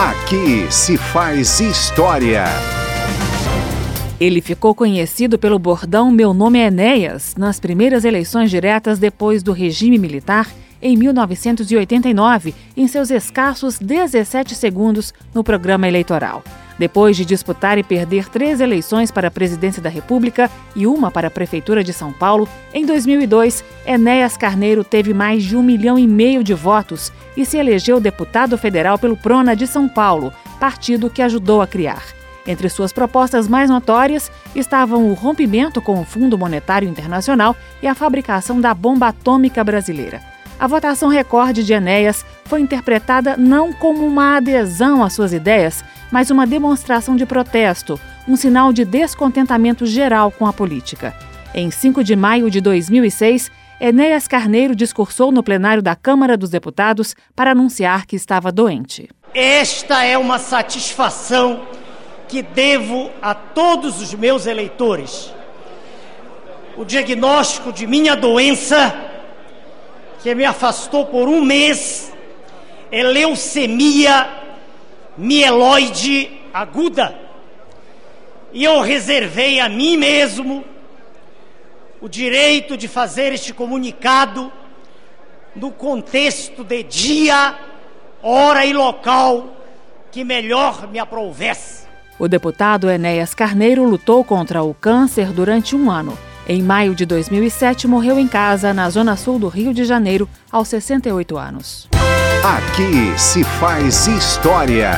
Aqui se faz história. Ele ficou conhecido pelo bordão Meu Nome é Enéas nas primeiras eleições diretas depois do regime militar em 1989, em seus escassos 17 segundos no programa eleitoral. Depois de disputar e perder três eleições para a presidência da República e uma para a Prefeitura de São Paulo, em 2002, Enéas Carneiro teve mais de um milhão e meio de votos e se elegeu deputado federal pelo Prona de São Paulo, partido que ajudou a criar. Entre suas propostas mais notórias estavam o rompimento com o Fundo Monetário Internacional e a fabricação da bomba atômica brasileira. A votação recorde de Enéas foi interpretada não como uma adesão às suas ideias, mas uma demonstração de protesto, um sinal de descontentamento geral com a política. Em 5 de maio de 2006, Enéas Carneiro discursou no plenário da Câmara dos Deputados para anunciar que estava doente. Esta é uma satisfação que devo a todos os meus eleitores. O diagnóstico de minha doença, que me afastou por um mês, é leucemia mieloide aguda. E eu reservei a mim mesmo o direito de fazer este comunicado no contexto de dia, hora e local que melhor me aprovesse. O deputado Enéas Carneiro lutou contra o câncer durante um ano. Em maio de 2007, morreu em casa, na zona sul do Rio de Janeiro, aos 68 anos. Aqui se faz história.